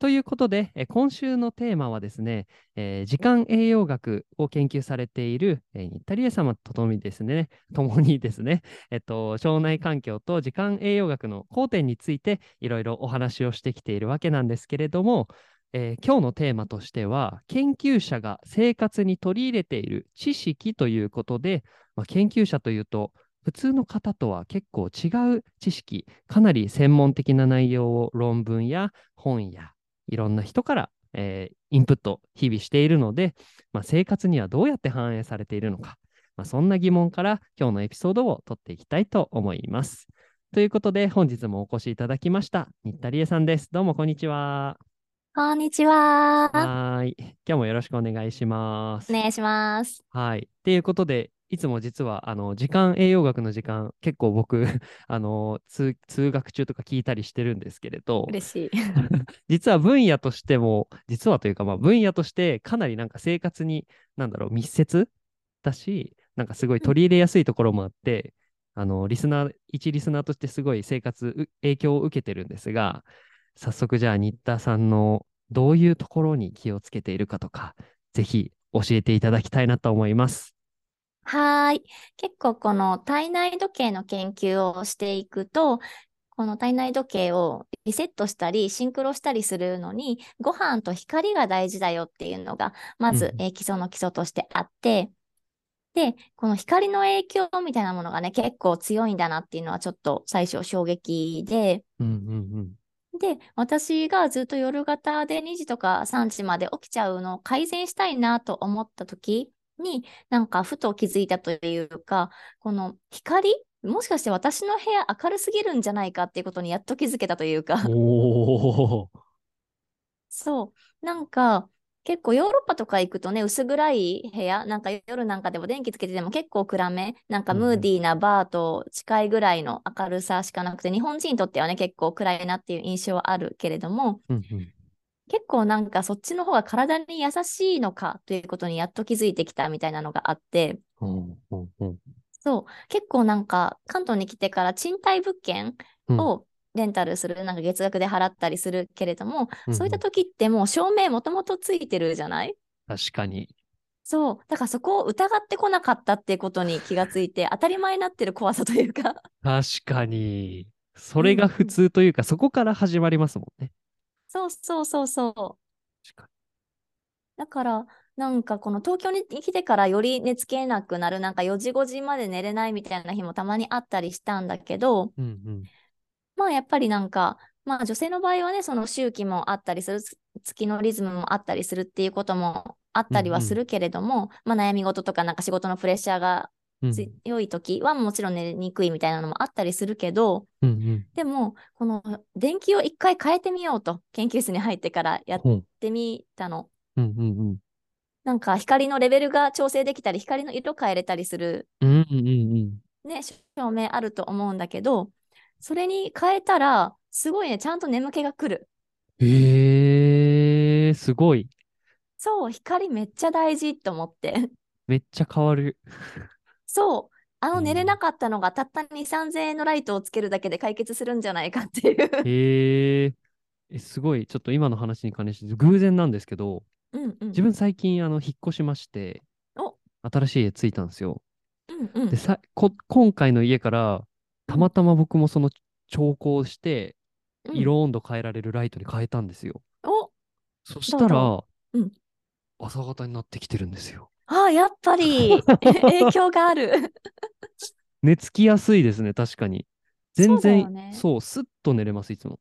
ということで、え今週のテーマはですね、えー、時間栄養学を研究されている、えー、新田理恵様とともにですね、ともにですね、えっと、腸内環境と時間栄養学の交点についていろいろお話をしてきているわけなんですけれども、えー、今日のテーマとしては、研究者が生活に取り入れている知識ということで、まあ、研究者というと、普通の方とは結構違う知識、かなり専門的な内容を論文や本やいろんな人から、えー、インプット日々しているので、まあ、生活にはどうやって反映されているのか、まあ、そんな疑問から今日のエピソードを取っていきたいと思います。ということで本日もお越しいただきました新田理恵さんです。どうもこんにちは。こんにちは。はい。今日もよろしくお願いします。お願いします。はい。ということで、いつも実はあの時間栄養学の時間結構僕 あの通学中とか聞いたりしてるんですけれど嬉しい 実は分野としても実はというかまあ分野としてかなりなんか生活になんだろう密接だしなんかすごい取り入れやすいところもあって、うん、あのリスナー一リスナーとしてすごい生活影響を受けてるんですが早速じゃあ新田さんのどういうところに気をつけているかとかぜひ教えていただきたいなと思います。はい。結構この体内時計の研究をしていくと、この体内時計をリセットしたり、シンクロしたりするのに、ご飯と光が大事だよっていうのが、まず、うん、えー、基礎の基礎としてあって、で、この光の影響みたいなものがね、結構強いんだなっていうのはちょっと最初衝撃で、うんうんうん、で、私がずっと夜型で2時とか3時まで起きちゃうのを改善したいなと思った時になんかふと気づいたというか、この光？もしかして私の部屋明るすぎるんじゃないかっていうことにやっと気づけたというか。そう。なんか結構ヨーロッパとか行くとね、薄暗い部屋、なんか夜なんかでも電気つけてても結構暗め、なんかムーディーなバーと近いぐらいの明るさしかなくて、日本人にとってはね、結構暗いなっていう印象はあるけれども、うんうん結構なんかそっちの方が体に優しいのかということにやっと気づいてきたみたいなのがあって、そう結構なんか関東に来てから賃貸物件をレンタルする、うん、なんか月額で払ったりするけれども、うん、そういった時ってもう照明もともとついてるじゃない？確かに。そう。だからそこを疑ってこなかったっていうことに気がついて、当たり前になってる怖さというか確かに。それが普通というか、うん、そこから始まりますもんね。そうそうそうそう。だから、なんかこの東京に来てからより寝つけなくなる、なんか4時5時まで寝れないみたいな日もたまにあったりしたんだけど、うんうん、まあやっぱりなんか、まあ女性の場合はね、その周期もあったりする、月のリズムもあったりするっていうこともあったりはするけれども、うんうん、まあ悩み事とかなんか仕事のプレッシャーが強い時はもちろん寝にくいみたいなのもあったりするけど、うんうん、でもこの電気を一回変えてみようと研究室に入ってからやってみたの。うんうんうん、なんか光のレベルが調整できたり光の色変えれたりする、うんうんうんね、照明あると思うんだけどそれに変えたらすごいねちゃんと眠気が来る。へえー、すごい。そう光めっちゃ大事と思って。めっちゃ変わる。そう。あの寝れなかったのがたった2、3000円のライトをつけるだけで解決するんじゃないかっていう。へえー、すごい、ちょっと今の話に関して偶然なんですけど、うんうん、自分最近あの引っ越しまして、新しい家着いたんですよ。うんうん、でさこ今回の家からたまたま僕もその調光して、色温度変えられるライトに変えたんですよ。おそしたら、うん、朝方になってきてるんですよ。ああ、やっぱり 影響がある。寝つきやすいですね、確かに。全然、そう、ね、そう、スッと寝れます、いつも。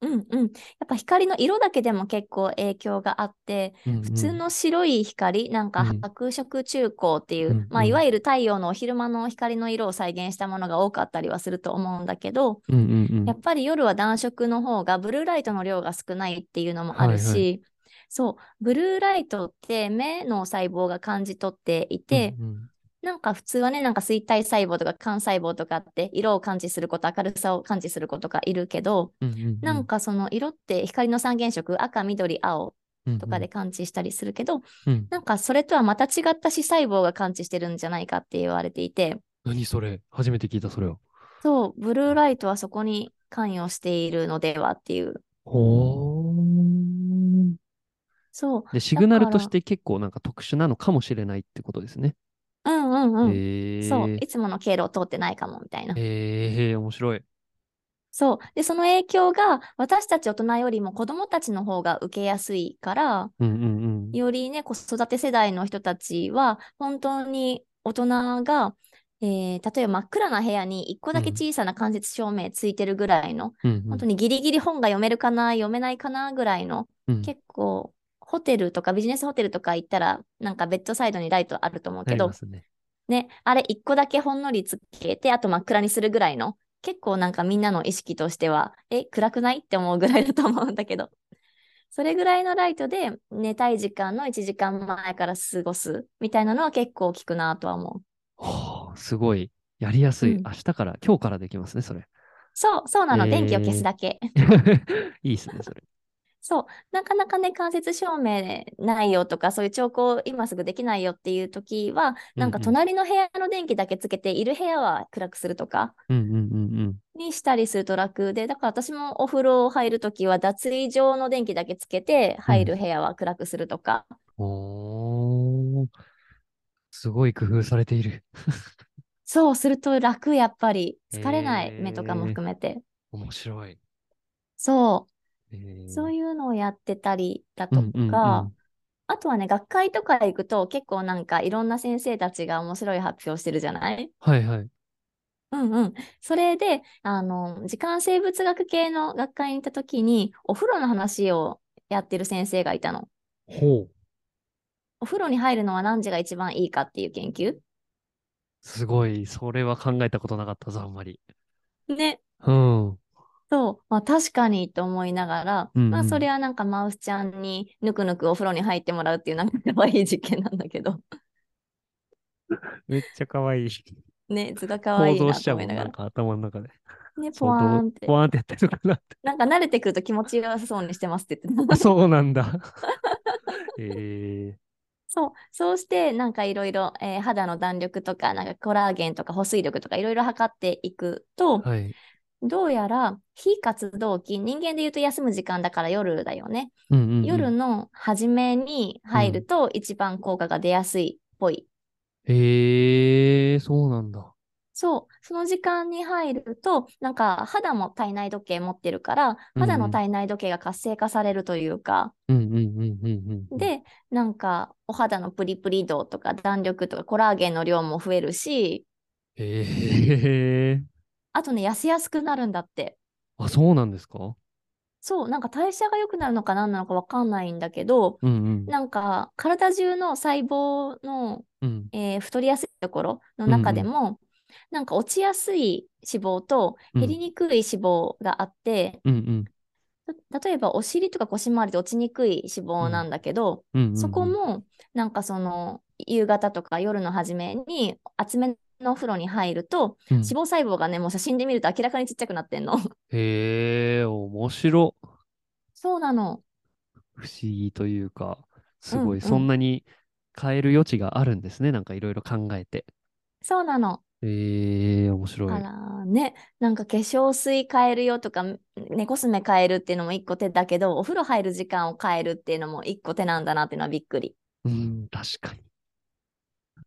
うんうん。うん。やっぱ光の色だけでも結構影響があって、う普通の白い光、なんかうん。白色中光っていう、うんうん。まあ、いわゆる太陽の昼間の光の色を再現したものが多かったりはすると思うんだけど、うんうんうん。やっぱり夜は暖色の方がブルーライトの量が少ないっていうのもあるし、はいはそう、ブルーライトって目の細胞が感じ取っていて、うんうんなんか普通はね、なんか錐体細胞とか幹細胞とかあって、色を感知すること、明るさを感知することがいるけど、うんうんうんなんかその色って光の三原色、赤、緑、青とかで感知したりするけど、うんうんなんかそれとはまた違った視細胞が感知してるんじゃないかって言われていて、何それ？初めて聞いたそれを。そう、ブルーライトはそこに関与しているのではっていう。ほー。そう。で、シグナルとして結構なんか特殊なのかもしれないってことですね。うんうんうん。へえ。そう、いつもの経路を通ってないかもみたいな。へえ、面白い。そう。で、その影響が私たち大人よりも子供たちの方が受けやすいから、うんうんうん。よりね、子育て世代の人たちは、本当に大人が、えー例えば真っ暗な部屋に一個だけうん小さな間接照明ついてるぐらいの、うんうん本当にギリギリ本が読めるかな、読めないかなぐらいの、うん結構、ホテルとかビジネスホテルとか行ったら、なんかベッドサイドにライトあると思うけどね。ね、あれ一個だけほんのりつけて、あと真っ暗にするぐらいの、結構なんかみんなの意識としては、え、暗くない？って思うぐらいだと思うんだけど、それぐらいのライトで寝たい時間の1時間前から過ごすみたいなのは結構効くなとは思う。はあ、すごい。やりやすい。うん明日から、今日からできますね、それ。そう、そうなの。えー電気を消すだけ。いいですね、それ。そう、なかなかね、間接照明ないよとか、そういう兆候今すぐできないよっていう時は、なんか隣の部屋の電気だけつけて、いる部屋は暗くするとか、にしたりすると楽で、だから私もお風呂入るときは脱衣場の電気だけつけて、入る部屋は暗くするとか。うん。おー。すごい工夫されている。そうすると楽、やっぱり。疲れない目とかも含めて。面白い。そう、えそういいうのをやってたりだとうんうんうんか、あとはね、学会とか行くと結構なんかいろんな先生たちが面白い発表してるじゃない？はいはい。うんうん。それで、あの、時間生物学系の学会に行った時に、お風呂の話をやってる先生がいたの。ほう。お風呂に入るのは何時が一番いいかっていう研究？すごい。それは考えたことなかったぞ、あんまり。ね。うん。そう。まあ確かにと思いながら、うんうんまあそれはなんかマウスちゃんにぬくぬくお風呂に入ってもらうっていうなんか可愛い実験なんだけど、めっちゃ可愛い。ね、図が可愛いなと思いながら。なんか頭の中で。ね、ポワーンってポ。ワーンってやってるのかなって。なんか慣れてくると気持ちよさそうにしてますって言ってた。そうなんだ。えそう、そうして、なんかいろいろ、えー肌の弾力とか、なんかコラーゲンとか保水力とかいろいろ測っていくと、ー、はい。どうやら非活動期、人間で言うと休む時間だから夜だよね。うんうんうん、夜の初めに入ると一番効果が出やすいっぽい。へえー、そうなんだ。そう、その時間に入ると、なんか肌も体内時計持ってるから、肌の体内時計が活性化されるというか、うんうんうんうんうん。、で、なんかお肌のプリプリ度とか弾力とかコラーゲンの量も増えるし、へえー。あとね、痩せやすくなるんだって。あ、そうなんですか？そう、なんか代謝が良くなるのか何なのかわかんないんだけど、うんうん。なんか体中の細胞の、うんえー太りやすいところの中でも、なんか落ちやすい脂肪と減りにくい脂肪があって、うんうんた例えばお尻とか腰回りで落ちにくい脂肪なんだけど、うんうんうん。そこもなんかその夕方とか夜の初めに厚めのお風呂に入ると、うん、脂肪細胞がね、もう写真で見ると明らかにちっちゃくなってんの。へえ、面白。そうなの。不思議というか、すごい、うんうんそんなに変える余地があるんですね。なんかいろいろ考えて。そうなの。へえ、面白い。あらね、なんか化粧水変えるよとか、ね、コスメ変えるっていうのも一個手だけど、お風呂入る時間を変えるっていうのも一個手なんだなっていうのはびっくり。うん、確かに。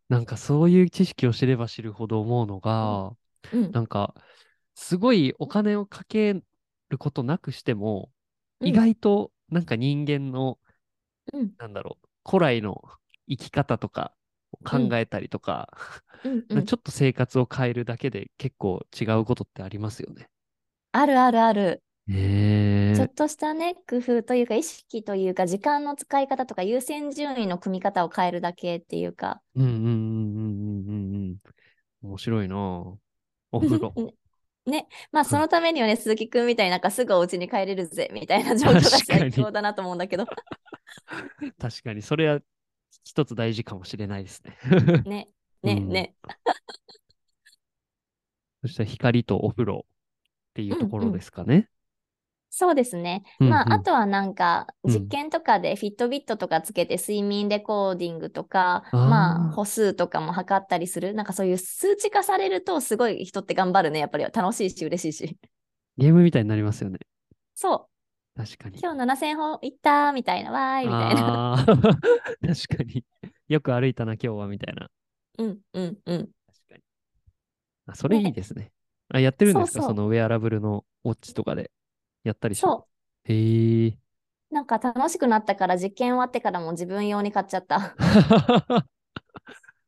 なんかそういう知識を知れば知るほど思うのが、うん。なんか、すごいお金をかけることなくしても、うん意外となんか人間の、うんなんだろう、古来の生き方とかを考えたりとか、うんうん ちょっと生活を変えるだけで結構違うことってありますよね。あるあるある。えー、ちょっとしたね、工夫というか、意識というか、時間の使い方とか、優先順位の組み方を変えるだけっていうか。うんうんうんうんうんうんうん。面白いなぁお風呂。ね、まあそのためにはね、鈴木くんみたいになんかすぐお家に帰れるぜみたいな 状況が最強だなと思うんだけど。確かに、それは一つ大事かもしれないですね。ね、ね、うんね。そしたら光とお風呂っていうところですかね。そうですね。うんうんまあ、あとはなんか、うん実験とかでフィットビットとかつけて睡眠レコーディングとか、まあ、歩数とかも測ったりする。なんかそういう数値化されると、すごい人って頑張るね。やっぱり楽しいし、嬉しいし。ゲームみたいになりますよね。そう。確かに。今日7000歩行ったみたいな、わーいみたいな。確かに。よく歩いたな、今日は、みたいな。うん、うん、うん。確かに。あ、それいいですね。あ、やってるんですか？そのウェアラブルのウォッチとかで。やったりして。そへえ。う。なんか楽しくなったから、実験終わってからも自分用に買っちゃった。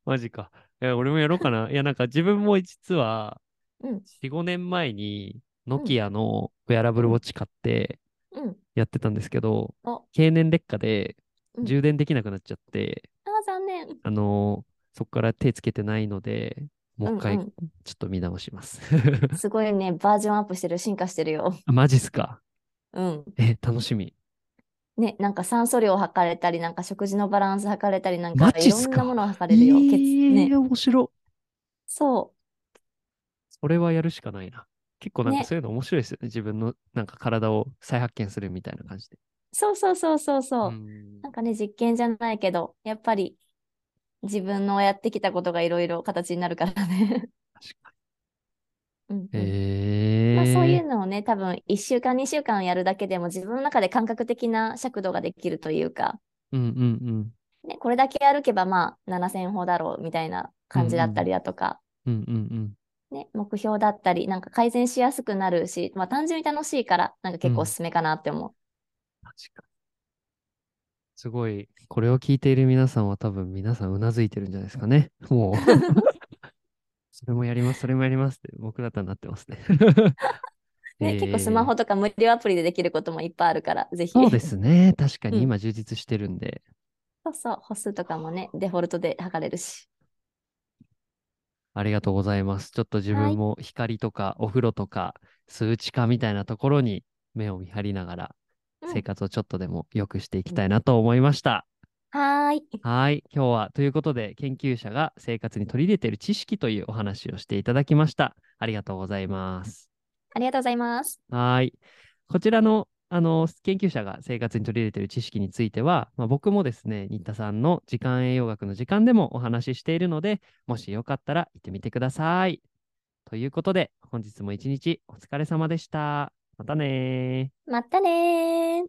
マジか。いや、俺もやろうかな。いや、なんか自分も実は、うん、4、5年前に、ノキアのウェアラブルウォッチ買ってうん。やってたんですけど、お、経年劣化でうん充電できなくなっちゃって、あー、残念。あのーそこから手つけてないので、もう一回うんちょっと見直します。すごいね、バージョンアップしてる、進化してるよ。あマジっすか？うん。え、楽しみ。ね、なんか酸素量測れたり、なんか食事のバランス測れたり、なんかいろんなものを測れるよ。え血ね。ー、面白い。そそれはやるしかないな。結構なんかねそういうの面白いですよね。自分のなんか体を再発見するみたいな感じで。う。そうそうそうそうそう。んなんかね、実験じゃないけど、やっぱり自分のやってきたことがいろいろ形になるからね。確かうんうんに。えー、まあそういうのをね、多分1週間、2週間やるだけでも自分の中で感覚的な尺度ができるというか、うんうんうん。ね、これだけ歩けばまあ7000歩だろうみたいな感じだったりだとか、うんうんうん。ね、目標だったり、なんか改善しやすくなるし、まあ単純に楽しいから、なんか結構おすすめかなって思う。確かに。すごい、これを聞いている皆さんは多分皆さんうなずいてるんじゃないですかね。もう。それもやります、それもやりますって僕だったらなってますね。ね、結構スマホとか無料アプリでできることもいっぱいあるから、ぜひ。そうですね。確かにうん今充実してるんで。そうそう、歩数とかもね、デフォルトで測れるし。ありがとうございます。ちょっと自はい分も光とかお風呂とか数値化みたいなところに目を見張りながらうん生活をちょっとでも良くしていきたいなと思いました。はーい。はい。今日はということで研究者が生活に取り入れている知識というお話をしていただきました。ありがとうございます。ありがとうございます。はい。こちらの、あの、研究者が生活に取り入れている知識については、まあ、僕もですね、新田さんの時間栄養学の時間でもお話ししているので、もしよかったら行ってみてください。ということで、本日も一日お疲れ様でした。またね。またね。